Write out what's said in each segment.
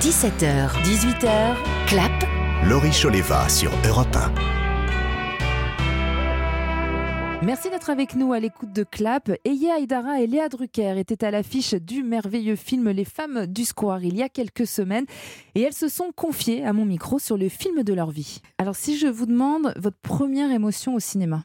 17h, 18h, clap. Laurie Choleva sur Europe 1. Merci d'être avec nous à l'écoute de Clap. Eya Aydara et Léa Drucker étaient à l'affiche du merveilleux film Les femmes du square il y a quelques semaines et elles se sont confiées à mon micro sur le film de leur vie. Alors si je vous demande votre première émotion au cinéma?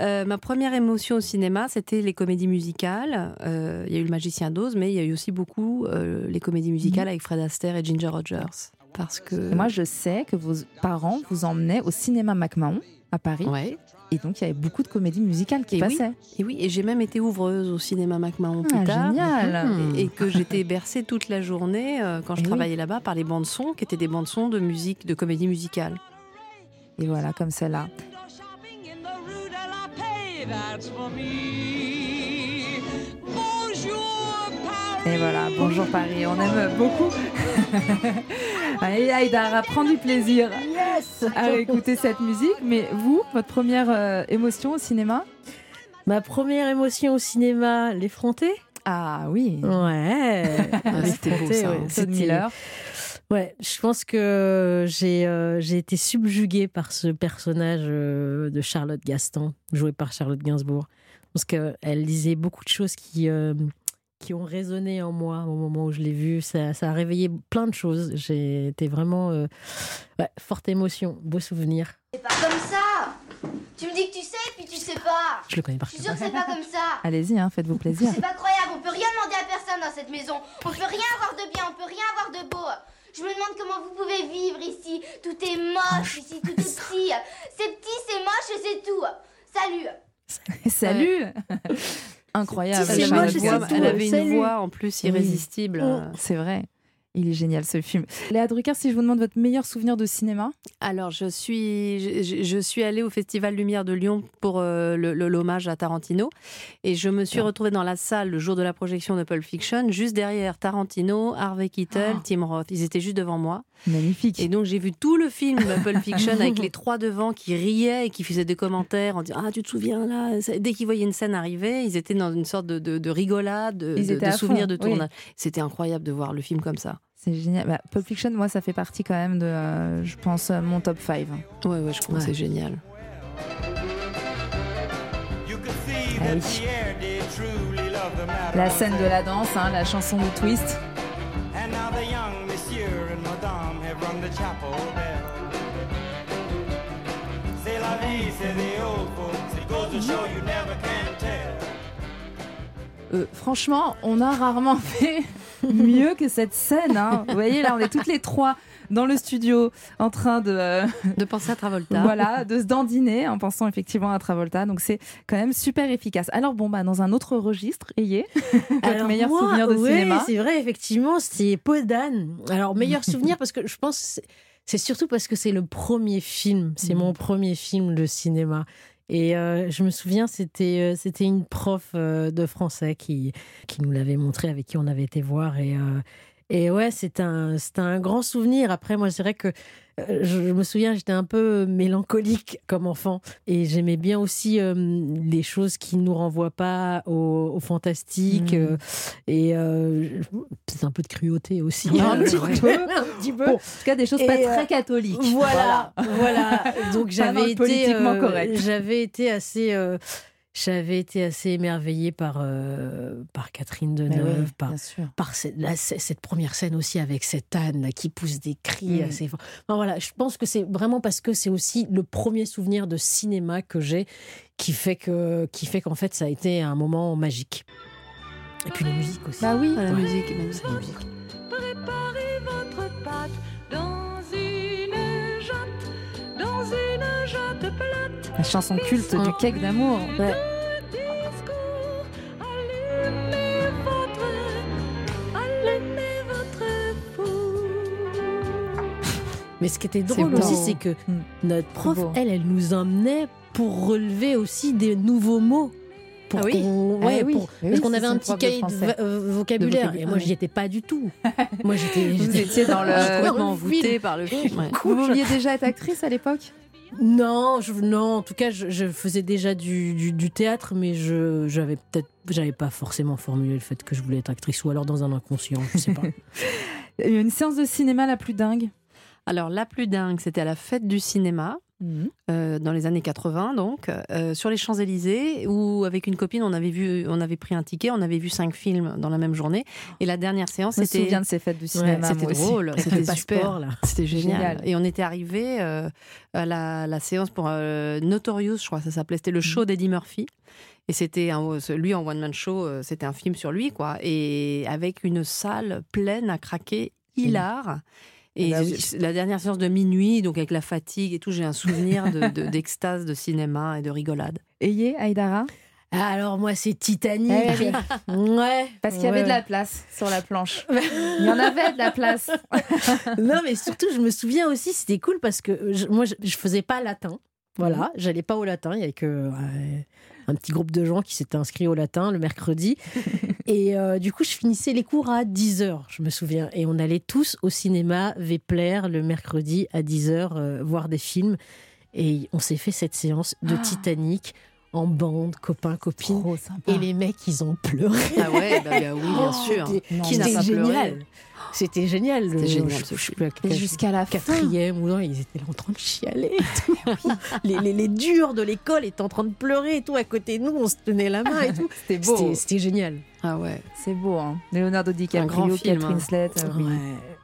Euh, ma première émotion au cinéma, c'était les comédies musicales. Euh, il y a eu Le Magicien d'Oz, mais il y a eu aussi beaucoup euh, les comédies musicales avec Fred Astaire et Ginger Rogers. Parce que moi, je sais que vos parents vous emmenaient au cinéma MacMahon à Paris. Ouais. Et donc, il y avait beaucoup de comédies musicales qui et passaient. Oui, et oui, et j'ai même été ouvreuse au cinéma MacMahon plus ah, tard. Génial. Et, et que j'étais bercée toute la journée, quand je et travaillais oui. là-bas, par les bandes-sons, qui étaient des bandes-sons de musique, de comédie musicale. Et voilà, comme celle-là. Et voilà, bonjour Paris, on aime beaucoup. Allez, Aïdara, prends du plaisir yes à écouter cette musique. Mais vous, votre première euh, émotion au cinéma? Ma première émotion au cinéma, l'effronté Ah oui. Ouais. ah, C'était beau ça. Ouais. Todd Miller. Ouais, je pense que j'ai euh, j'ai été subjuguée par ce personnage euh, de Charlotte Gaston, joué par Charlotte Gainsbourg. Parce qu'elle disait beaucoup de choses qui, euh, qui ont résonné en moi au moment où je l'ai vue. Ça, ça, a réveillé plein de choses. J'ai été vraiment. Euh, ouais, forte émotion, beau souvenir. C'est pas comme ça Tu me dis que tu sais, puis tu sais pas Je le connais par Je suis sûre que c'est pas comme ça Allez-y, hein, faites-vous plaisir. C'est pas croyable, on peut rien demander à personne dans cette maison. On peut rien avoir de bien, on peut rien avoir de beau. Je me demande comment vous pouvez vivre ici. Tout est moche ici, tout est petit. C'est petit, c'est moche et c'est tout. Salut Salut Incroyable. C'est Elle, avait moche, une c'est voix, tout. elle avait une Salut. voix en plus irrésistible. Oui. C'est vrai. Il est génial ce film. Léa Drucker, si je vous demande votre meilleur souvenir de cinéma Alors, je suis, je, je suis allée au Festival Lumière de Lyon pour euh, le- le- l'hommage à Tarantino. Et je me suis Ah. retrouvée dans la salle le jour de la projection de Pulp Fiction, juste derrière Tarantino, Harvey Keitel, Ah. Tim Roth. Ils étaient juste devant moi. Magnifique. Et donc, j'ai vu tout le film Pulp Fiction avec les trois devant qui riaient et qui faisaient des commentaires en disant Ah, tu te souviens là? Dès qu'ils voyaient une scène arriver, ils étaient dans une sorte de, de- de rigolade, de, de- de oui. tournage. C'était incroyable de voir le film comme ça. C'est génial. Bah, Pulp Fiction, moi, ça fait partie quand même de, euh, je pense, euh, mon top 5. Ouais, ouais, je trouve que Ouais. c'est génial. Ah. La scène de la danse, hein, la chanson de Twist. And now the young chapel bell. C'est la vie, c'est the old folks. It goes to show you never can tell. Euh, franchement, on a rarement fait mieux que cette scène. hein. Vous voyez, là, on est toutes les trois dans le studio en train de, euh, De penser à Travolta. voilà, de se dandiner en pensant effectivement à Travolta. Donc c'est quand même super efficace. Alors bon, bah, dans un autre registre, ayez votre meilleur moi, souvenir de ouais, cinéma. C'est vrai, effectivement, c'est Peau d'âne. Alors, meilleur souvenir, parce que je pense c'est- surtout parce que c'est le premier film, c'est mon premier film de cinéma. Et euh, je me souviens, c'était euh, c'était une prof euh, de français qui, qui nous l'avait montré, avec qui on avait été voir. Et, et ouais, c'est un, c'est un grand souvenir. Après, moi, c'est vrai que euh, je, me souviens, j'étais un peu mélancolique comme enfant. Et j'aimais bien aussi euh, les choses qui ne nous renvoient pas au, au fantastique. Mhm. euh, et euh, peut-être un peu de cruauté aussi. Un petit peu. un petit peu. Bon, en tout cas, des choses pas très catholiques. Voilà, voilà. Donc j'avais été. J'avais été assez. J'avais été assez émerveillée par, euh, par Catherine Deneuve, oui, par, cette, la- cette première scène aussi avec cette âne là, qui pousse des cris Mm. assez forts. Enfin, voilà, je pense que c'est vraiment parce que c'est aussi le premier souvenir de cinéma que j'ai qui fait que qui fait qu'en fait ça a été un moment magique. Et puis la musique aussi. Bah oui. Ah, la musique magnifique. La musique. Préparez votre pâte dans La chanson culte du cake d'amour. Ouais. Mais ce qui était drôle aussi, c'est que Mm. notre prof, elle, elle nous emmenait pour relever aussi des nouveaux mots. Pour Ah oui qu'on- Ah ouais, oui. pour- Oui, parce qu'on avait un petit cahier de, euh, vocabulaire. Et moi, j'y étais pas du tout. Moi, j'étais. Vous étiez dans le- Complètement dans le envoûté film. par le film. ouais. Vous vouliez déjà être actrice à l'époque? Non, je, non, en tout cas, je, je faisais déjà du, du, du théâtre, mais je j'avais peut-être, j'avais pas forcément formulé le fait que je voulais être actrice, ou alors dans un inconscient, je sais pas. Une séance de cinéma la plus dingue? Alors, la plus dingue, c'était à la fête du cinéma. Mhm. euh, dans les années 80, donc, euh, sur les Champs-Élysées, où avec une copine, on avait, vu, on avait pris un ticket, on avait vu cinq films dans la même journée. Et la dernière séance, Je me c'était. souviens de ces fêtes du cinéma. C'était drôle, c'était super. C'était génial. Génial. Et on était arrivé euh, à la, la séance pour euh, Notorious, je crois que ça s'appelait. C'était le show d'Eddie Murphy. Et c'était lui en one-man show, c'était un film sur lui, quoi. Et avec une salle pleine à craquer, hilar. Et Ah bah oui. je- la dernière séance de minuit, donc avec la fatigue et tout, j'ai un souvenir de- de- d'extase de, cinéma et de rigolade. Ayez, Aïdara? Ah, Alors moi, c'est Titanic. Eh oui. Ouais. Parce qu'il y avait ouais. de la place sur la planche. Il y en avait de la place. non, mais surtout, je me souviens aussi, c'était cool parce que je- moi, je, je faisais pas latin. Voilà, j'allais pas au latin. Il y avait que euh, un petit groupe de gens qui s'étaient inscrits au latin le mercredi. et euh, du coup, je finissais les cours à 10h, je me souviens. Et on allait tous au cinéma Vepler le mercredi à 10h voir des films. Et on s'est fait cette séance de Ah. Titanic en bande, copains, copines. Et les mecs, ils ont pleuré. Ah ouais, bah, bah oui, bien sûr. Qui n'a pas pleuré. C'était génial. C'était génial, ce film. jusqu'à la fin. quatrième ou non, ils étaient là en train de chialer. et tout. les, les, les durs de l'école étaient en train de pleurer et tout. À côté de nous, on se tenait la main et tout. C'était beau. C'était génial. Ah ouais. C'est beau, hein. Leonardo DiCaprio, Un grand Kate film, hein. Winslet. euh, oui. Ouais.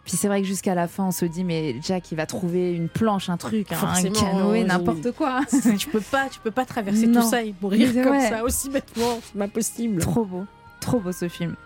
Puis c'est vrai que jusqu'à la fin, on se dit, mais Jack, il va trouver une planche, un truc, hein, un canoë, n'importe quoi. tu peux pas, tu peux pas traverser Non. tout ça et mourir Mais comme ouais. ça aussi bêtement. C'est pas possible. Trop beau, trop beau ce film.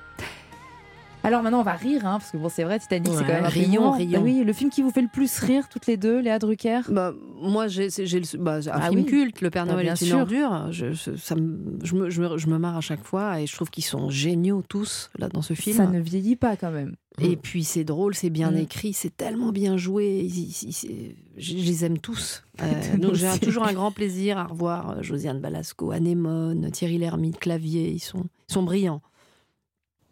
Alors maintenant, on va rire, hein, parce que bon, c'est vrai, Titanic, c'est quand même un. Bah oui, le film qui vous fait le plus rire, toutes les deux, Léa Drucker? Bah, moi, j'ai le- bah, un Ah film oui. culte, Le Père Bah, Noël bien est une ordure. Je, ça me, je, me, je, me, je me marre à chaque fois et je trouve qu'ils sont géniaux tous là dans ce film. Ça ne vieillit pas quand même. Et puis c'est drôle, c'est bien Mm. écrit, c'est tellement bien joué. Ils- ils- ils- c'est- je, je les aime tous. Euh, donc j'ai toujours un grand plaisir à revoir euh, Josiane Balasco, Anémone, Thierry Lhermitte, Clavier. Ils sont, ils sont brillants.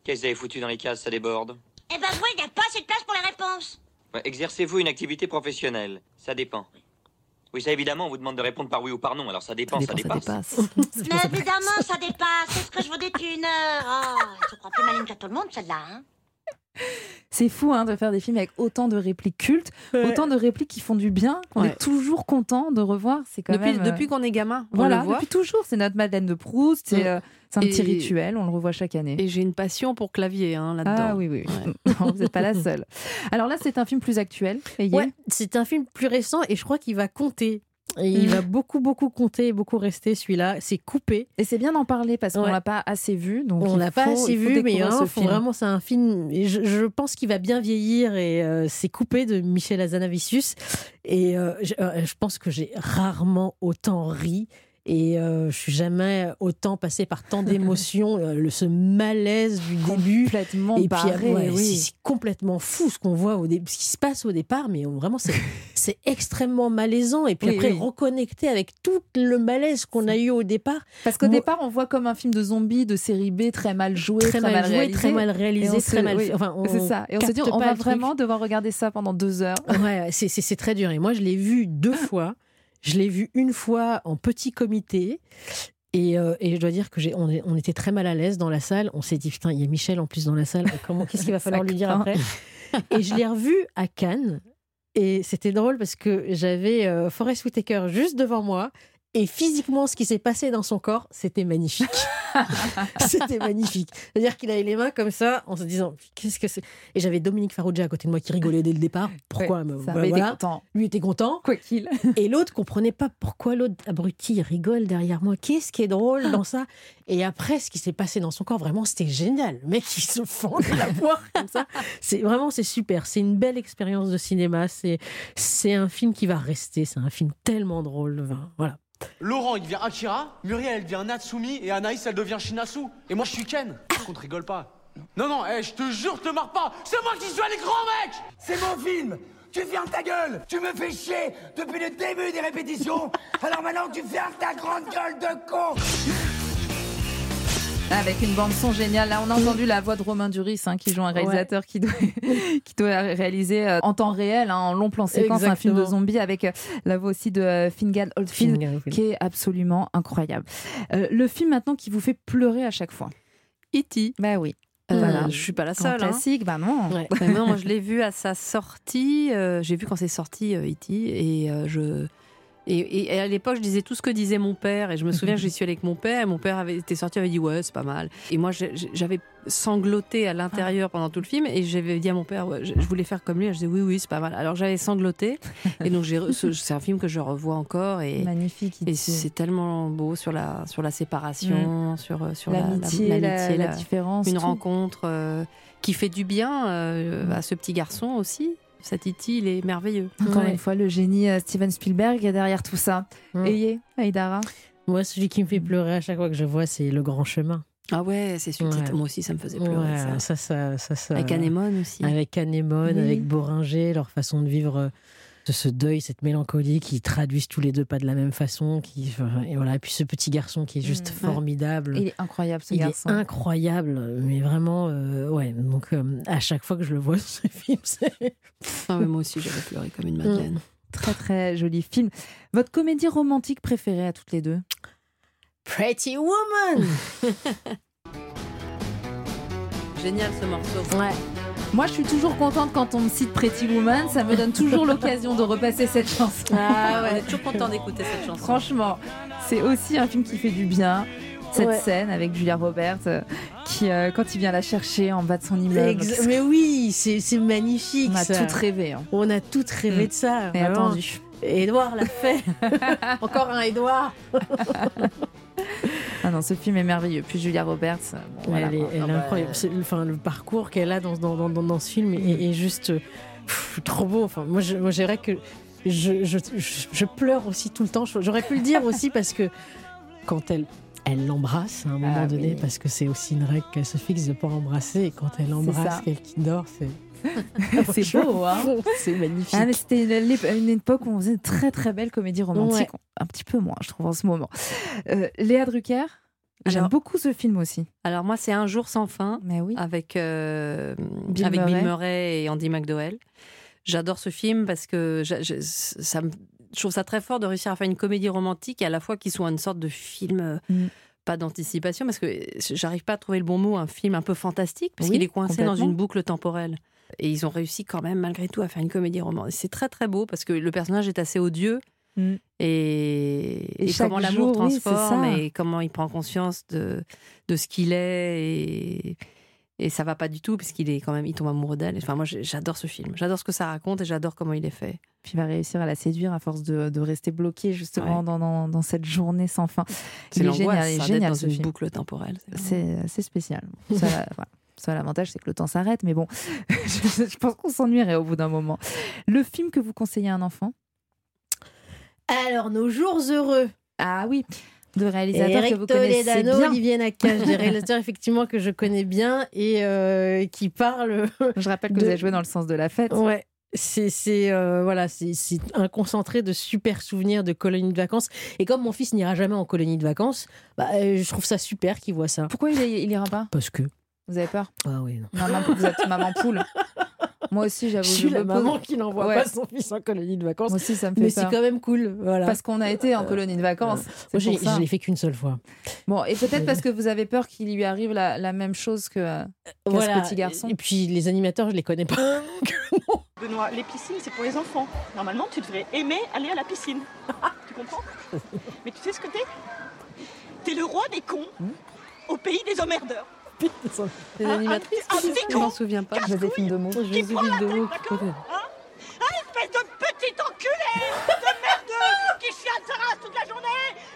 Qu'est-ce que vous avez foutu dans les cases, ça déborde Eh ben, oui, il n'y a pas assez de place pour les réponses. Ouais, Exercez-vous une activité professionnelle Ça dépend. Oui, ça évidemment, on vous demande de répondre par oui ou par non, alors ça dépend, ça, dépend, dépasse. ça dépasse. Mais évidemment, ça dépasse. C'est ce que je vous dis depuis une heure. Oh, je crois plus maligne que tout le monde, celle-là. Hein C'est fou hein, de faire des films avec autant de répliques cultes, autant de répliques qui font du bien, qu'on Ouais. est toujours content de revoir. C'est quand Depuis, même. euh, depuis qu'on est gamin, on voilà, le voit. depuis toujours. C'est notre Madeleine de Proust. C'est Mm. euh, un petit Et- rituel. On le revoit chaque année. Et j'ai une passion pour Clavier hein, là-dedans. Ah oui, oui. oui. Non, vous n'êtes pas la seule. Alors là, c'est un film plus actuel. C'est un film plus récent et je crois qu'il va compter. Et il Mm. va beaucoup, beaucoup compter et beaucoup rester celui-là. C'est coupé. Et c'est bien d'en parler parce qu'on Ouais. l'a pas assez vu. Donc On l'a pas assez vu, mais ce faut film. vraiment, c'est un film. je, je pense qu'il va bien vieillir et euh, c'est coupé de Michel Azanavicius. Et euh, je, euh, je pense que j'ai rarement autant ri. Et euh, je suis jamais autant passé par tant d'émotions, euh, ce malaise du début. complètement Et puis, barré, ouais, oui. c'est complètement fou ce qu'on voit au ce qui se passe au départ, mais vraiment c'est extrêmement malaisant. Et puis Oui, après oui. reconnecter avec tout le malaise qu'on a eu au départ, Parce qu'au départ, on voit comme un film de zombies de série B très mal joué, très, mal, joué, réalisé. très mal réalisé, très mal fait. Enfin, C'est ça. Et on se dit, on va vraiment devoir regarder ça pendant deux heures. Ouais, c'est- très dur. Et moi, je l'ai vu deux fois. Je l'ai vu une fois en petit comité. Et, euh, et je dois dire que j'ai, on, était très mal à l'aise dans la salle. On s'est dit putain, il y a Michel en plus dans la salle. Comment qu'est-ce qu'il va falloir lui dire après? Et je l'ai revu à Cannes. Et c'était drôle parce que j'avais euh, Forest Whitaker juste devant moi. Et physiquement, ce qui s'est passé dans son corps, c'était magnifique. c'était magnifique. C'est-à-dire qu'il avait les mains comme ça, en se disant qu'est-ce que c'est? Et j'avais Dominique Farrugia à côté de moi qui rigolait dès le départ. Pourquoi Ouais, me- ça bah, avait été voilà. content. Lui était content. Quoi qu'il. Et l'autre comprenait pas pourquoi l'autre abruti rigole derrière moi. Qu'est-ce qui est drôle dans ça? Et après, ce qui s'est passé dans son corps, vraiment, c'était génial. Le mec, il se fend de la poire comme ça. C'est vraiment, c'est super. C'est une belle expérience de cinéma. C'est, c'est un film qui va rester. C'est un film tellement drôle. Voilà. Laurent, il devient Akira, Muriel, elle devient Natsumi, et Anaïs, elle devient Shinasu. Et moi, je suis Ken. Par contre, rigole pas. Non, non, eh, je te jure, te marre pas. C'est moi qui suis les grands mecs C'est mon film Tu fermes ta gueule Tu me fais chier depuis le début des répétitions Alors maintenant tu fermes ta grande gueule de con Avec une bande son géniale. Là, on a entendu la voix de Romain Duris, hein, qui joue un réalisateur qui, doit, qui doit réaliser euh, en temps réel, hein, en long plan séquence, un film de zombies avec euh, la voix aussi de euh, Fingal Oldfield, Fingal qui est absolument incroyable. Euh, le film maintenant qui vous fait pleurer à chaque fois. E.T. Bah oui. Voilà. Je suis pas la seule. hein. classique, bah non. Ouais. Mais non, je l'ai vu à sa sortie. J'ai vu quand c'est sorti euh, E.T. et je. Et, à l'époque, je disais tout ce que disait mon père. Et je me souviens que j'y suis allée avec mon père. Et mon père avait été sorti, avait dit ouais, c'est pas mal. Et moi, j'avais sangloté à l'intérieur pendant tout le film. Et j'avais dit à mon père, ouais, je, voulais faire comme lui. Et je disais oui, oui, c'est pas mal. Alors j'avais sangloté. et donc c'est un film que je revois encore. Et, Magnifique. et c'est tellement beau sur la sur la séparation, sur euh, sur la- la- l'amitié, la, l'amitié, la la- différence. une tout. rencontre euh, qui fait du bien euh, Mm. à ce petit garçon aussi. Cet Iti, il est merveilleux. Encore Ouais. une fois, le génie euh, Steven Spielberg est derrière tout ça. Mm. Ayez, Aïdara. Moi, celui qui me fait pleurer à chaque fois que je vois, c'est Le Grand Chemin. Ah ouais, c'est celui Ouais. Moi aussi, ça me faisait pleurer. Ouais, ça. ça, ça, ça, ça- Avec Anémone aussi. Avec Anémone, Oui. avec Boringer, leur façon de vivre euh, de ce deuil, cette mélancolie qui traduisent tous les deux pas de la même façon. Qui, et voilà. Et puis ce petit garçon qui est juste Mm. formidable. Il est incroyable, ce Il garçon. est incroyable, mais vraiment, euh, ouais. Donc, euh, à chaque fois que je le vois, ce film, c'est. Ah moi aussi, j'avais pleuré comme une madeleine. Très, très joli film. Votre comédie romantique préférée à toutes les deux? Pretty Woman Génial ce morceau. Ouais. Moi, je suis toujours contente quand on me cite Pretty Woman. Ça me donne toujours l'occasion de repasser cette chanson. Ah ouais, on est toujours content d'écouter cette chanson. Franchement, c'est aussi un film qui fait du bien. Cette Ouais. scène avec Julia Roberts, euh, qui, euh, quand il vient la chercher en bas de son immeuble, Mais oui, c'est magnifique. on a ça. tout rêvé. hein. On a toutes rêvé Mm. de ça. Et attendu. Edouard l'a fait. Encore un Edouard. Ah non, ce film est merveilleux. Puis Julia Roberts, euh, bon, voilà. elle est, elle est Ah bah, incroyable. Enfin, le parcours qu'elle a dans, dans, dans, dans- ce film est, est juste pff, trop beau. Enfin, moi, je, moi, j'aimerais que je, je, pleure aussi tout le temps. J'aurais pu le dire aussi parce que quand elle elle l'embrasse à un moment Ah donné, oui. parce que c'est aussi une règle qu'elle se fixe de pas embrasser. Et quand elle embrasse quelqu'un qui dort, c'est C'est beau, hein C'est magnifique. Ah, mais c'était une, une époque où on faisait de très très belles comédies romantiques. Un petit peu moins, je trouve, en ce moment. Euh, Léa Drucker, j'aime beaucoup ce film aussi. Alors moi, c'est Un jour sans fin Mais oui. avec, euh, Bill avec Murray. Bill Murray et Andy McDowell. J'adore ce film parce que je, ça me- je trouve ça très fort de réussir à faire une comédie romantique et à la fois qui soit une sorte de film, euh, Mm. pas d'anticipation, parce que j'arrive pas à trouver le bon mot, un film un peu fantastique, parce Oui, qu'il est coincé dans une boucle temporelle. Et ils ont réussi quand même, malgré tout, à faire une comédie romantique. C'est très très beau parce que le personnage est assez odieux. Mm. Et, Et et chaque comment l'amour oui, transforme et comment il prend conscience de, de ce qu'il est et, et ça va pas du tout parce qu'il est quand même il tombe amoureux d'elle enfin moi j'adore ce film j'adore ce que ça raconte et j'adore comment il est fait Puis il va réussir à la séduire à force de, de rester bloqué justement Ouais. dans, dans, dans cette journée sans fin. c'est génial, ça, génial dans ce une film. boucle temporelle C'est c'est spécial. Ça, voilà. Ça, l'avantage, c'est que le temps s'arrête, mais bon, je, je pense qu'on s'ennuierait au bout d'un moment. Le film que vous conseillez à un enfant? Alors, nos jours heureux. Ah oui, de réalisateur que vous connaissez Ledano, bien. Olivier Nakache, des réalisateurs effectivement que je connais bien et euh, qui parlent. Je rappelle que de- vous avez joué dans le sens de la fête. Ouais. C'est euh, voilà c'est c'est un concentré de super souvenirs de colonies de vacances et comme mon fils n'ira jamais en colonie de vacances bah, euh, je trouve ça super qu'il voit ça Pourquoi il, il ira pas? Parce que Vous avez peur? Ah oui non. Maman, Vous êtes maman poule. Moi aussi, je j'avoue. suis je la me pose- maman qui n'envoie Ouais. pas son fils en colonie de vacances Moi aussi, ça me fait mais c'est quand même cool voilà Parce qu'on a été en colonie de vacances. Moi, C'est j'ai- pour ça. je l'ai fait qu'une seule fois Bon, et peut-être parce que vous avez peur qu'il lui arrive la, la même chose que voilà ce petit garçon. et puis les animateurs je les connais pas Benoît, les piscines, c'est pour les enfants. Normalement, tu devrais aimer aller à la piscine. tu comprends? Mais tu sais ce que t'es? T'es le roi des cons au pays des emmerdeurs. Les Un- animatrices un, un petit je m'en con, souviens pas Joséphine de mots. Joséphine de Meaux, d'accord hein Un espèce de petit enculé de merdeux qui chiale sa race toute la journée.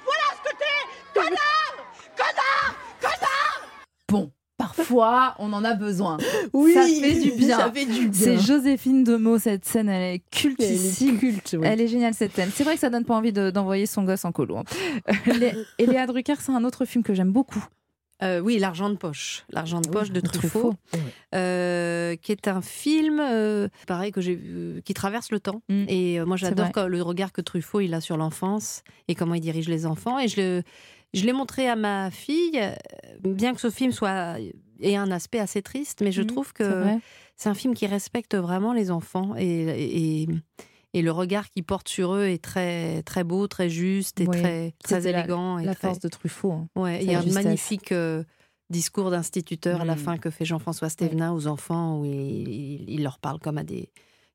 Voilà ce que t'es Connard Connard Connard Bon, parfois, on en a besoin. oui Ça fait du bien. ça fait du bien C'est Joséphine de mots, cette scène, elle est cultissime. Elle est culte, ouais. Elle est géniale cette scène. C'est vrai que ça donne pas envie de- d'envoyer son gosse en colo. hein. Euh, Lé- Et Léa Drucker, c'est un autre film que j'aime beaucoup. Euh, oui l'argent de poche. L'argent de poche de de Truffaut, euh, qui est un film euh, pareil que j'ai qui traverse le temps. Mm. et moi j'adore le regard que Truffaut il a sur l'enfance et comment il dirige les enfants. Et je le je l'ai montré à ma fille bien que ce film soit ait un aspect assez triste mais je Mhm, trouve que c'est un film qui respecte vraiment les enfants et, et, et le regard qu'il porte sur eux est très très beau très juste et Oui. très très C'était la- élégant et La très- force de Truffaut. hein. Ouais, il y a justesse. magnifique euh, discours d'instituteur à la Mm. fin que fait Jean-François Stévenin aux enfants, où il, il- il leur parle comme à des.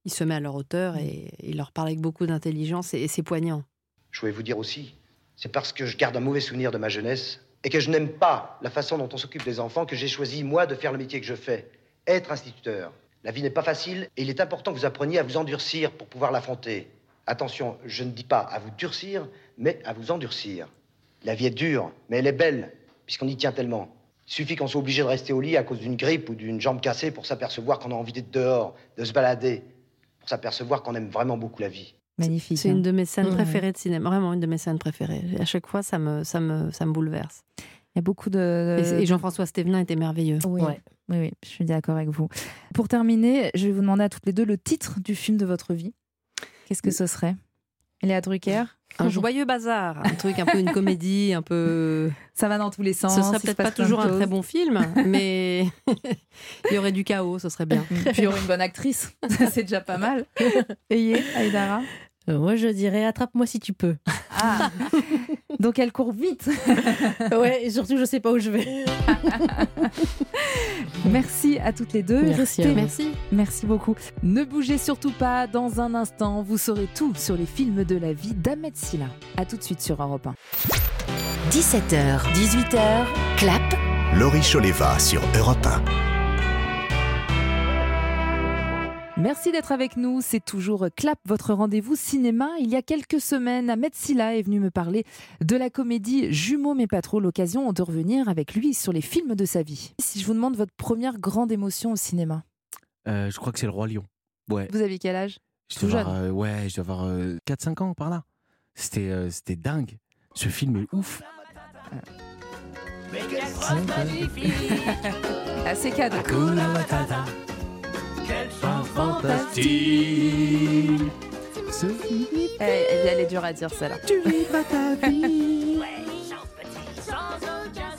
Il se met à leur hauteur et il leur parle avec beaucoup d'intelligence et, et c'est poignant. Je voulais vous dire aussi, c'est parce que je garde un mauvais souvenir de ma jeunesse et que je n'aime pas la façon dont on s'occupe des enfants que j'ai choisi, moi, de faire le métier que je fais, être instituteur. La vie n'est pas facile et il est important que vous appreniez à vous endurcir pour pouvoir l'affronter. Attention, je ne dis pas à vous durcir, mais à vous endurcir. La vie est dure, mais elle est belle, puisqu'on y tient tellement. Il suffit qu'on soit obligé de rester au lit à cause d'une grippe ou d'une jambe cassée pour s'apercevoir qu'on a envie d'être dehors, de se balader, pour s'apercevoir qu'on aime vraiment beaucoup la vie. Magnifique. C'est hein. une de mes scènes préférées de cinéma, vraiment une de mes scènes préférées. À chaque fois, ça me, ça me, ça me bouleverse. Il y a beaucoup de. Et, et Jean-François Stévenin était merveilleux. Oui. oui, oui, je suis d'accord avec vous. Pour terminer, je vais vous demander à toutes les deux le titre du film de votre vie. Qu'est-ce que ce serait? Léa Drucker Un joyeux bazar, un truc un peu une comédie, un peu. Ça va dans tous les sens. Ce serait il se peut-être pas toujours un très bon film, mais il y aurait du chaos, ce serait bien. Puis il y aurait une bonne actrice. C'est déjà pas mal. Ayez, Aïdara? Euh, moi, je dirais attrape-moi si tu peux. Ah Donc elle court vite. ouais, et surtout, je sais pas où je vais. Merci à toutes les deux. Merci Restez-. Merci. Merci beaucoup. Ne bougez surtout pas. Dans un instant, vous saurez tout sur les films de la vie d'Ahmed Silla. À tout de suite sur Europe 1. 17h, 18h, clap. Laurie Choleva sur Europe 1. Merci d'être avec nous. C'est toujours Clap, votre rendez-vous cinéma. Il y a quelques semaines, Ahmed Silla est venu me parler de la comédie Jumeaux mais pas trop. L'occasion de revenir avec lui sur les films de sa vie. Si je vous demande votre première grande émotion au cinéma, Euh, je crois que c'est le Roi Lion. Ouais. vous avez quel âge? Je Tout dois jeune. avoir, euh, ouais, je dois avoir 4-5 ans par là. C'était euh, c'était dingue. Ce film est ouf. Ah, c'est cadeau. Elle, elle- elle est dure à dire celle-là. Tu vivras ta vie.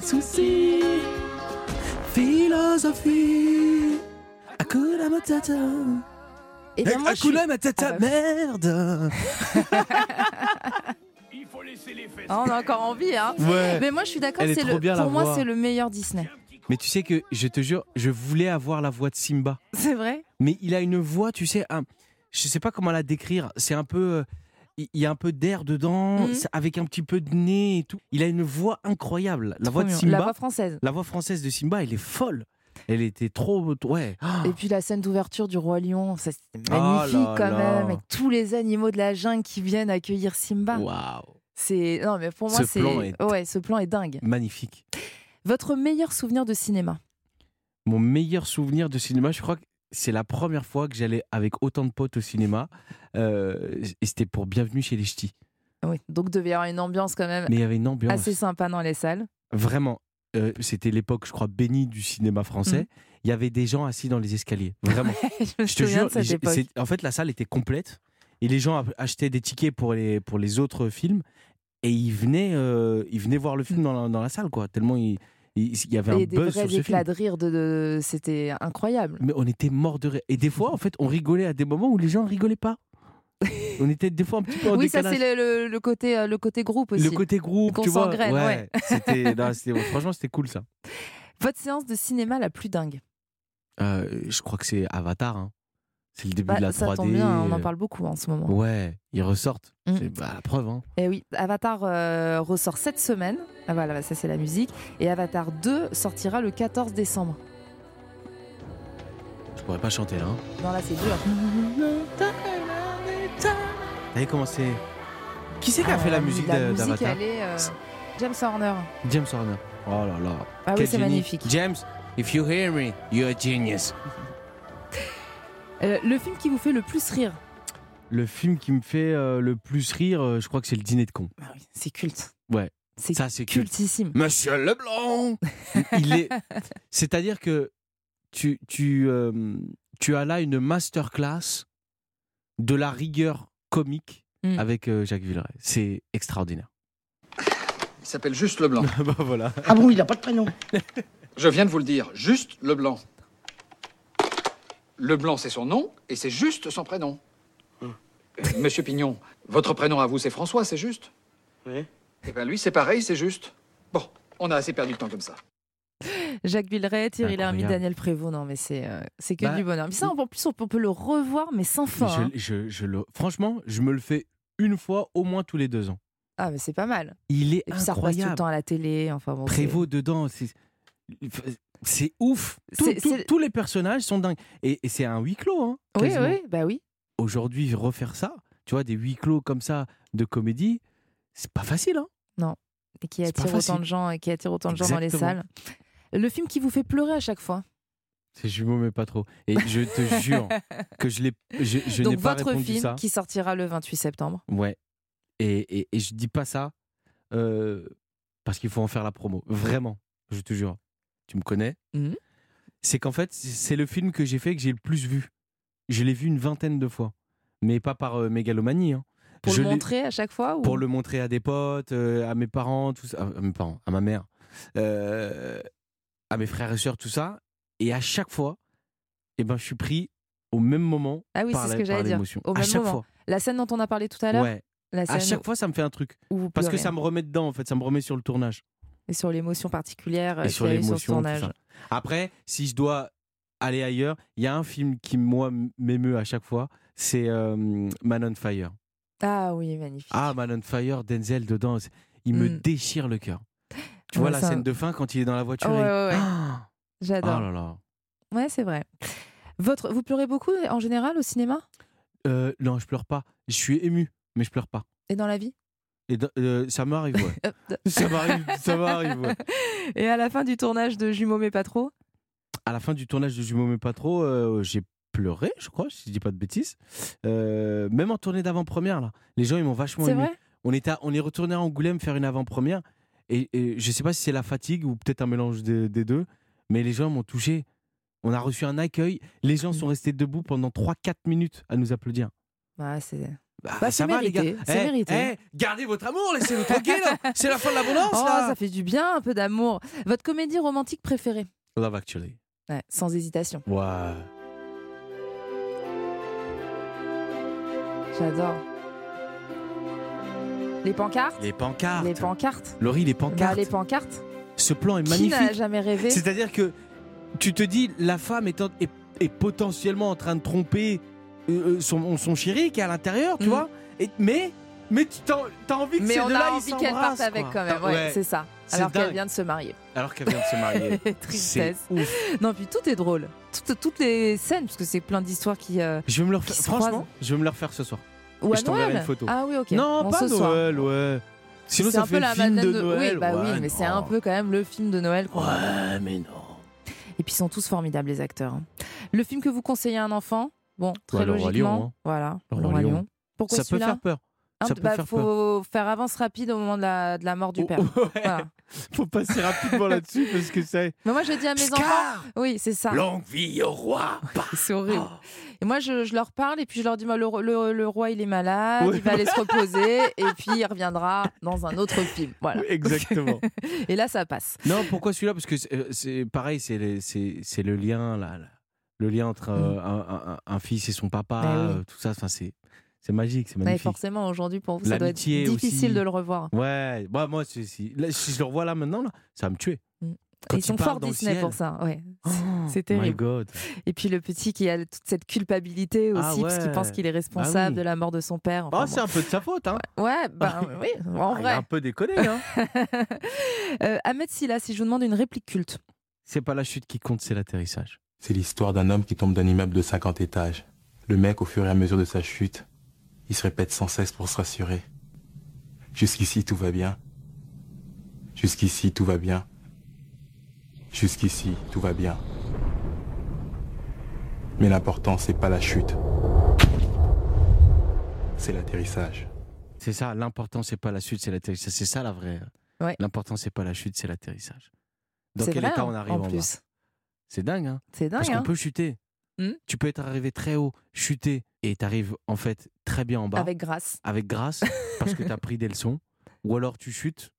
Souci. Philosophie. Hakuna Matata. Bien, moi, je suis- Hakuna Matata, Ah bah, merde. Ah, on a encore envie, hein. Ouais. Mais moi, je suis d'accord. Elle est c'est trop le- bien, la Pour moi, voix. c'est le meilleur Disney. Mais tu sais que, je te jure, je voulais avoir la voix de Simba. C'est vrai? Mais il a une voix, tu sais, un- je sais pas comment la décrire. C'est un peu, euh, il y a un peu d'air dedans, Mhm. avec un petit peu de nez et tout. Il a une voix incroyable. La voix de. Simba, La voix française. la voix française de Simba, elle est folle. Elle était trop, ouais. Et puis la scène d'ouverture du Roi Lion, ça, c'était Oh magnifique là quand là. même, avec tous les animaux de la jungle qui viennent accueillir Simba. Waouh, C'est non mais pour moi Ce c'est plan est- ouais, ce plan est dingue. magnifique. Votre meilleur souvenir de cinéma Mon meilleur souvenir de cinéma, je crois que c'est la première fois que j'allais avec autant de potes au cinéma. euh, et c'était pour Bienvenue chez les Ch'tis. Oui, donc devait y avoir une ambiance quand même Mais il y avait une ambiance. assez sympa dans les salles. Vraiment. euh, c'était l'époque, je crois, bénie du cinéma français. Mhm. Il y avait des gens assis dans les escaliers. Vraiment. je me je te jure, de cette j'ai- époque. c'est- en fait, la salle était complète et les gens achetaient des tickets pour les, pour les autres films et ils venaient, euh, ils venaient voir le film dans la, dans la salle, quoi. Tellement il, il- il y avait un des buzz vrais sur ce éclats film. de rire, de, de- c'était incroyable. Mais on était morts de rire. Et des fois, en fait, on rigolait à des moments où les gens rigolaient pas. on était des fois un petit peu en Oui, ça décalage. c'est le, le- le côté, euh, le côté groupe aussi. Le côté groupe, Qu'on tu vois. s'engraine, ouais. C'était, non, c'était- franchement, c'était cool ça. Votre séance de cinéma la plus dingue? Euh, je crois que c'est Avatar. hein. C'est le début Bah, de la Ça 3D. tombe bien, on en euh, parle beaucoup en ce moment. Ouais, ils ressortent. Mm. C'est bah, la preuve. Hein. Et oui, Avatar euh, ressort cette semaine. Ah, voilà, ça c'est la musique. Et Avatar 2 sortira le 14 décembre. Je pourrais pas chanter là. Hein. Non, là c'est dur. T'avais commencé. Qui c'est qui a fait la musique Ah, La de- musique, d'Avatar? euh, James Horner. James Horner. Oh là là. Ah oui, c'est magnifique. James, if you hear me, you're a genius. Euh, le film qui vous fait le plus rire Le film qui me fait euh, le plus rire, euh, je crois que c'est le dîner de con. C'est culte. Ouais. C'est Ça, c'est culte. cultissime. Monsieur Leblanc Il est. C'est-à-dire que tu, tu, euh, tu as là une masterclass de la rigueur comique Mm. avec euh, Jacques Villeray. C'est extraordinaire. Il s'appelle Juste Leblanc. bah voilà. Ah bon, il n'a pas de prénom Je viens de vous le dire, Juste Leblanc. Leblanc, c'est son nom, et c'est juste son prénom. Euh, Monsieur Pignon, votre prénom à vous, c'est François, c'est juste Oui. Eh bien, lui, c'est pareil, c'est juste. Bon, on a assez perdu de temps comme ça. Jacques Villeray, Thierry Lhermitte. Daniel Prévost. Non, mais c'est euh, c'est que Bah, du bonheur. Mais ça, en plus, on peut, on peut le revoir, mais sans fin. Je- hein. je- je le- franchement, je me le fais une fois au moins tous les deux ans. Ah, mais c'est pas mal. Il est Et puis ça repasse tout le temps à la télé. Enfin, bon, c'est- Prévost dedans, c'est ouf. Tout- tout- tous les personnages sont dingues. Et, et c'est un huis clos. Hein, Oui, oui, bah oui. Aujourd'hui, refaire ça, tu vois, des huis clos comme ça de comédie, c'est pas facile. Hein Non. Et qui attire autant de gens et qui attire autant de gens dans les salles. Le film qui vous fait pleurer à chaque fois. C'est jumeau, mais pas trop. Et je te jure que je, l'ai- je, Donc pas votre répondu film ça. qui sortira le 28 septembre. Ouais. Et, et, et je dis pas ça euh, parce qu'il faut en faire la promo. Vraiment, je te jure. Tu me connais. Mhm. C'est qu'en fait, c'est le film que j'ai fait que j'ai le plus vu. Je l'ai vu une vingtaine de fois. Mais pas par euh, mégalomanie. hein. Pour Je le montrer à chaque fois ou... Pour le montrer à des potes, euh, à mes parents, tout ça. À mes parents, à ma mère, euh, à mes frères et sœurs, tout ça. Et à chaque fois, eh ben, je suis pris au même moment Ah oui, par l'émotion. Au à même chaque moment. fois. La scène dont on a parlé tout à l'heure? Ouais. À chaque où- fois, ça me fait un truc. Parce que ça me remet dedans, en fait. Ça me remet sur le tournage. Et sur l'émotion particulière euh, et qu'il sur l'émotion. tournage. Après, si je dois aller ailleurs, il y a un film qui, moi, m'émeut à chaque fois. C'est euh, Man on Fire. Ah oui, magnifique. Ah, Man on Fire, Denzel dedans, il me Mm. déchire le cœur. Tu Ouais, vois la scène de fin quand il est dans la voiture Ouais, et- ouais, ouais. Ah J'adore. Oh là là. Ouais, c'est vrai. Votre... Vous pleurez beaucoup en général au cinéma? Euh, non, je pleure pas. Je suis ému, mais je pleure pas. et dans la vie? Et euh, ça m'arrive, ouais. Ça m'arrive, ça m'arrive, ouais. Et à la fin du tournage de Jumeaux mais pas trop? À la fin du tournage de Jumeaux mais pas trop, euh, j'ai pleuré, je crois, si je dis pas de bêtises. Euh, même en tournée d'avant-première, là. Les gens, ils m'ont vachement vrai? On, était à- on est retourné à Angoulême faire une avant-première. Et, et je sais pas si c'est la fatigue ou peut-être un mélange des, des deux, mais les gens m'ont touché. On a reçu un accueil. Les gens sont restés debout pendant 3-4 minutes à nous applaudir. Bah, c'est. Bah, Bah, ça c'est va, les mérité, gars. c'est Eh, mérité. eh, gardez votre amour, laissez-nous tranquille. là. C'est la fin de l'abondance, Oh, là. ça fait du bien, un peu d'amour. Votre comédie romantique préférée? Love Actually. Ouais, sans hésitation. Ouais. J'adore. Les pancartes? Les pancartes. Les pancartes Laurie, les Bah, pancartes. les pancartes. Ce plan est Qui magnifique. n'a jamais rêvé? C'est-à-dire que tu te dis, la femme est, en- est, est potentiellement en train de tromper euh, euh, son, son chéri qui est à l'intérieur, tu Mhm. vois. Et, mais, mais tu t'en- t'as envie que Mais ces on deux-là, a envie qu'elle parte avec quoi. quand même, ouais, Ouais. c'est ça. Alors qu'elle vient de se marier. Alors qu'elle vient de se marier. Tristesse. Ouf. Non, puis tout est drôle. Toutes, toutes les scènes, parce que c'est plein d'histoires qui. euh, Je vais me le refaire. Franchement, croisent. je vais me le refaire ce soir. Ou à je t'enverrai Noël une photo. Ah oui, ok. Non, Bon, pas ce soir. Noël, ouais. Sinon, C'est ça un fait peu la film de Noël. Oui, bah ouais, oui, mais c'est un peu quand même le film de Noël. Ouais, mais non. Et puis ils sont tous formidables, les acteurs. hein. Le film que vous conseillez à un enfant Bon, très Ouais, Le Roi logiquement. Lion, hein. Voilà, Le Roi Roi Lion. Lion. Pourquoi Ça peut faire peur. Hein, Ça peut bah, faut faire avance rapide au moment de la, de la mort du père. Ouais. Voilà. Faut passer rapidement là-dessus parce que c'est. Mais moi, je dis à mes Scar enfants. Oui, c'est ça. Longue vie au roi. C'est horrible. Et moi, je, je leur parle et puis je leur dis moi, le, le- le roi, il est malade, il va aller se reposer et puis il reviendra dans un autre film. Voilà. Exactement. et là, ça passe. Non, pourquoi celui-là? Parce que c'est- euh, pareil, c'est le lien là, là. Le lien entre euh, un, un- un fils et son papa, Mm. Oui. euh, tout ça. Enfin, c'est c'est magique, c'est Ouais, magnifique. forcément, aujourd'hui, pour vous, ça doit être difficile aussi. de le revoir. Ouais, bah, moi, si, là, si je le revois là maintenant, là, ça va me tuer. Quand Ils il sont forts Disney pour ça. Ouais. Oh, c'est My terrible. God. Et puis le petit qui a toute cette culpabilité aussi, Ah parce qu'il pense qu'il est Ah responsable oui. de la mort de son père. Enfin, Ah, c'est bon. un peu de sa faute, hein. Ouais, bah oui, en Ah, il vrai. a un peu déconné, hein. Euh, Ahmed Silla, si je vous demande une réplique culte. c'est pas la chute qui compte, c'est l'atterrissage. C'est l'histoire d'un homme qui tombe d'un immeuble de 50 étages. Le mec, au fur et à mesure de sa chute, il se répète sans cesse pour se rassurer. Jusqu'ici, tout va bien. Jusqu'ici, tout va bien. Jusqu'ici, tout va bien. Mais l'important, c'est pas la chute. C'est l'atterrissage. C'est ça, l'important, c'est pas la chute, c'est l'atterrissage. C'est ça la vraie. Ouais. L'important, c'est pas la chute, c'est l'atterrissage. Dans quel vrai, état hein, on arrive en en, bas plus. C'est dingue, hein C'est dingue. Parce qu'on hein. peut chuter. Hmm. Tu peux être arrivé très haut, chuter, et t'arrives en fait très bien en bas. Avec grâce. Avec grâce, parce que t'as pris des leçons. Ou alors tu chutes,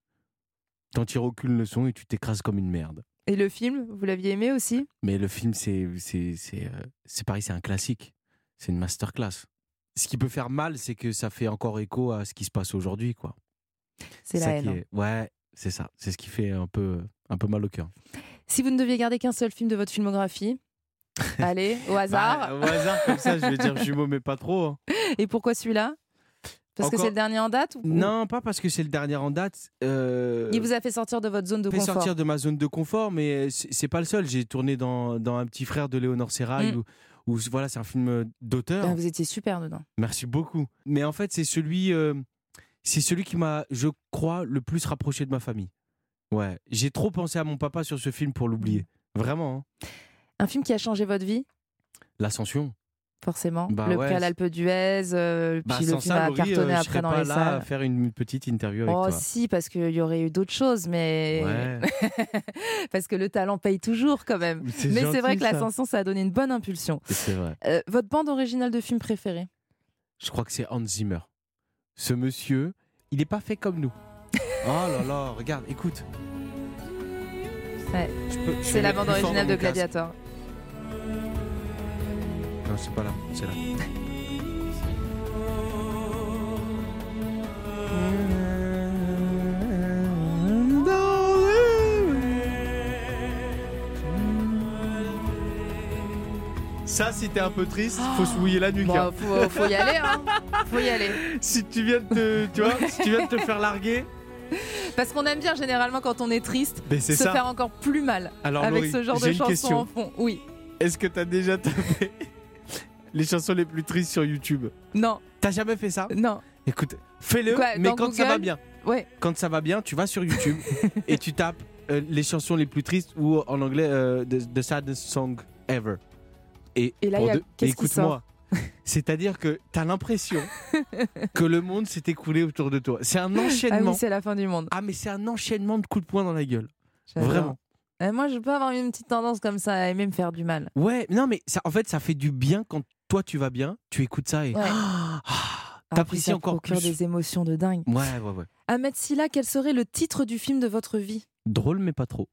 t'en tires aucune leçon et tu t'écrases comme une merde. Et le film, vous l'aviez aimé aussi? Mais le film, c'est euh, c'est pareil, c'est un classique. C'est une masterclass. Ce qui peut faire mal, c'est que ça fait encore écho à ce qui se passe aujourd'hui, quoi. C'est ça la haine. hein. est- Ouais, c'est ça. C'est ce qui fait un peu un peu mal au cœur. Si vous ne deviez garder qu'un seul film de votre filmographie, allez, au hasard. Bah, au hasard, comme ça, je vais dire jumeau, mais pas trop. hein. Et pourquoi celui-là? Parce que Encore- c'est le dernier en date ou- Non, pas parce que c'est le dernier en date. Euh... Il vous a fait sortir de votre zone de fait confort. sortir de ma zone de confort, mais c'est c'est pas le seul. J'ai tourné dans, dans Un petit frère de Léonore Serrail, Mm. où, où, voilà, c'est un film d'auteur. Ah, Vous étiez super dedans. Merci beaucoup. Mais en fait, c'est celui, euh, c'est celui qui m'a, je crois, le plus rapproché de ma famille. Ouais, j'ai trop pensé à mon papa sur ce film pour l'oublier. Vraiment. hein. Un film qui a changé votre vie, L'ascension. forcément. Bah le ouais, prix à l'Alpe d'Huez, euh, Bah, puis le film ça, a Laurie, cartonné euh, je après serais dans pas les là salles. à faire une petite interview avec Oh toi. si, parce qu'il y aurait eu d'autres choses, mais Ouais. parce que le talent paye toujours quand même. Mais c'est vrai que l'ascension, ça a donné une bonne impulsion. C'est vrai. Euh, votre bande originale de film préférée? Je crois que c'est Hans Zimmer. Ce monsieur, il n'est pas fait comme nous. Oh là là, regarde, écoute. Ouais. C'est la bande originale de. Gladiator. Non, c'est pas là, c'est là. Ça, si t'es un peu triste, faut se mouiller la nuque. Bon, hein. faut, faut y aller, hein. Faut y aller. Si tu viens de te, tu vois, si tu viens de te faire larguer, Parce qu'on aime bien généralement quand on est triste, Mais c'est se ça. faire encore plus mal Alors, avec Laurie, ce genre j'ai de une chansons question. en fond. Oui. est-ce que t'as déjà tapé les chansons les plus tristes sur YouTube? Non. T'as jamais fait ça? Non. Écoute, fais-le, Quoi, mais dans quand ça va bien. Ouais. Quand ça va bien, tu vas sur YouTube et tu tapes euh, les chansons les plus tristes ou en anglais euh, the, the saddest song ever. Et, Et là, pour il y a- qu'est-ce qui écoute-moi, c'est-à-dire que t'as l'impression que le monde s'est écoulé autour de toi. C'est un Ah enchaînement. oui, c'est la fin du monde. Ah mais c'est un enchaînement de coups de poing dans la gueule. Vraiment. Euh, moi, je peux avoir une petite tendance comme ça à aimer me faire du mal. Ouais, non mais ça, en fait ça fait du bien quand toi tu vas bien, tu écoutes ça et Ouais. Ah, Ah, puis t'apprécies encore plus. des émotions de dingue. Ouais, ouais, ouais. Ahmed Silla, quel serait le titre du film de votre vie? Drôle mais pas trop.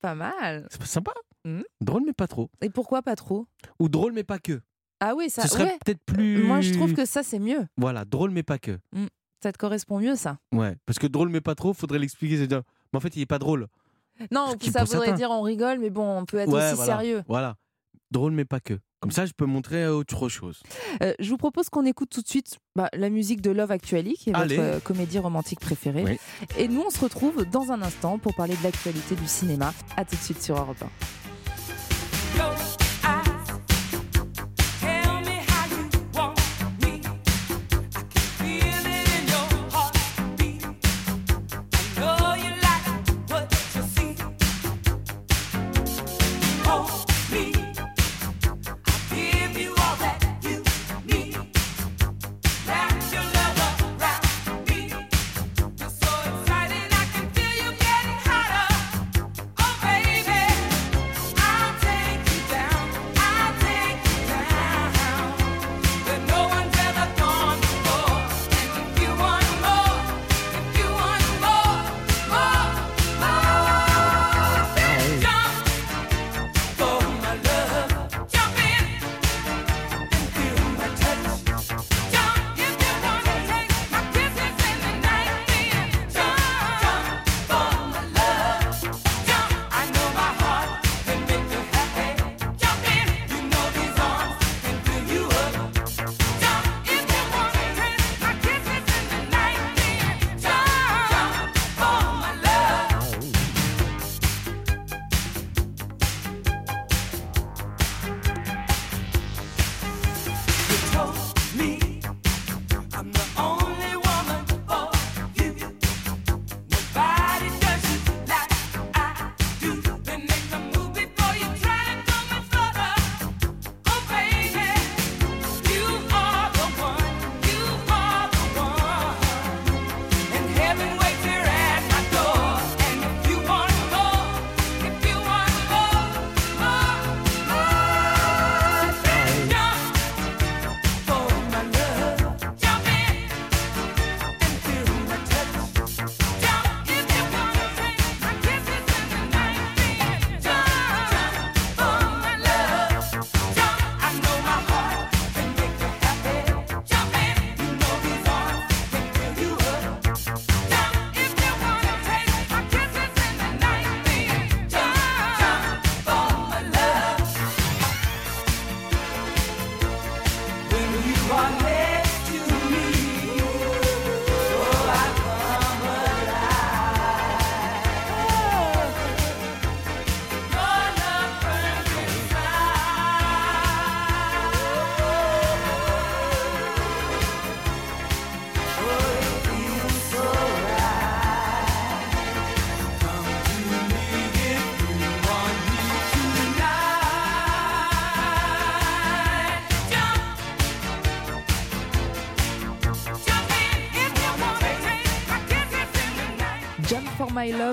Pas mal. C'est sympa. Mhm. Drôle mais pas trop. Et pourquoi pas trop? Ou drôle mais pas que. Ah oui, ça. Ce serait ouais. peut-être plus. Moi, je trouve que ça, c'est mieux. Voilà, drôle mais pas que. Mm. Ça te correspond mieux, ça. Ouais, parce que drôle mais pas trop, faudrait l'expliquer. c'est dire, Mais en fait, il est pas drôle. Non, ça voudrait certains- dire on rigole, mais bon, on peut être Ouais, aussi voilà, sérieux. Voilà, drôle mais pas que. Comme ça, je peux montrer autre chose. Euh, je vous propose qu'on écoute tout de suite bah, la musique de Love Actually, qui est Allez. votre euh, comédie romantique préférée. Oui. Et nous, on se retrouve dans un instant pour parler de l'actualité du cinéma. À tout de suite sur Europe 1. Baby,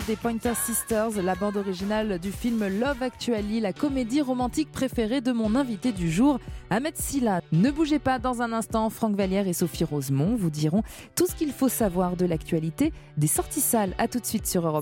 Des Pointer Sisters, la bande originale du film Love Actually, la comédie romantique préférée de mon invité du jour, Ahmed Silla. Ne bougez pas dans un instant, Franck Vallière et Sophie Rosemont vous diront tout ce qu'il faut savoir de l'actualité des sorties salles. À tout de suite sur Europe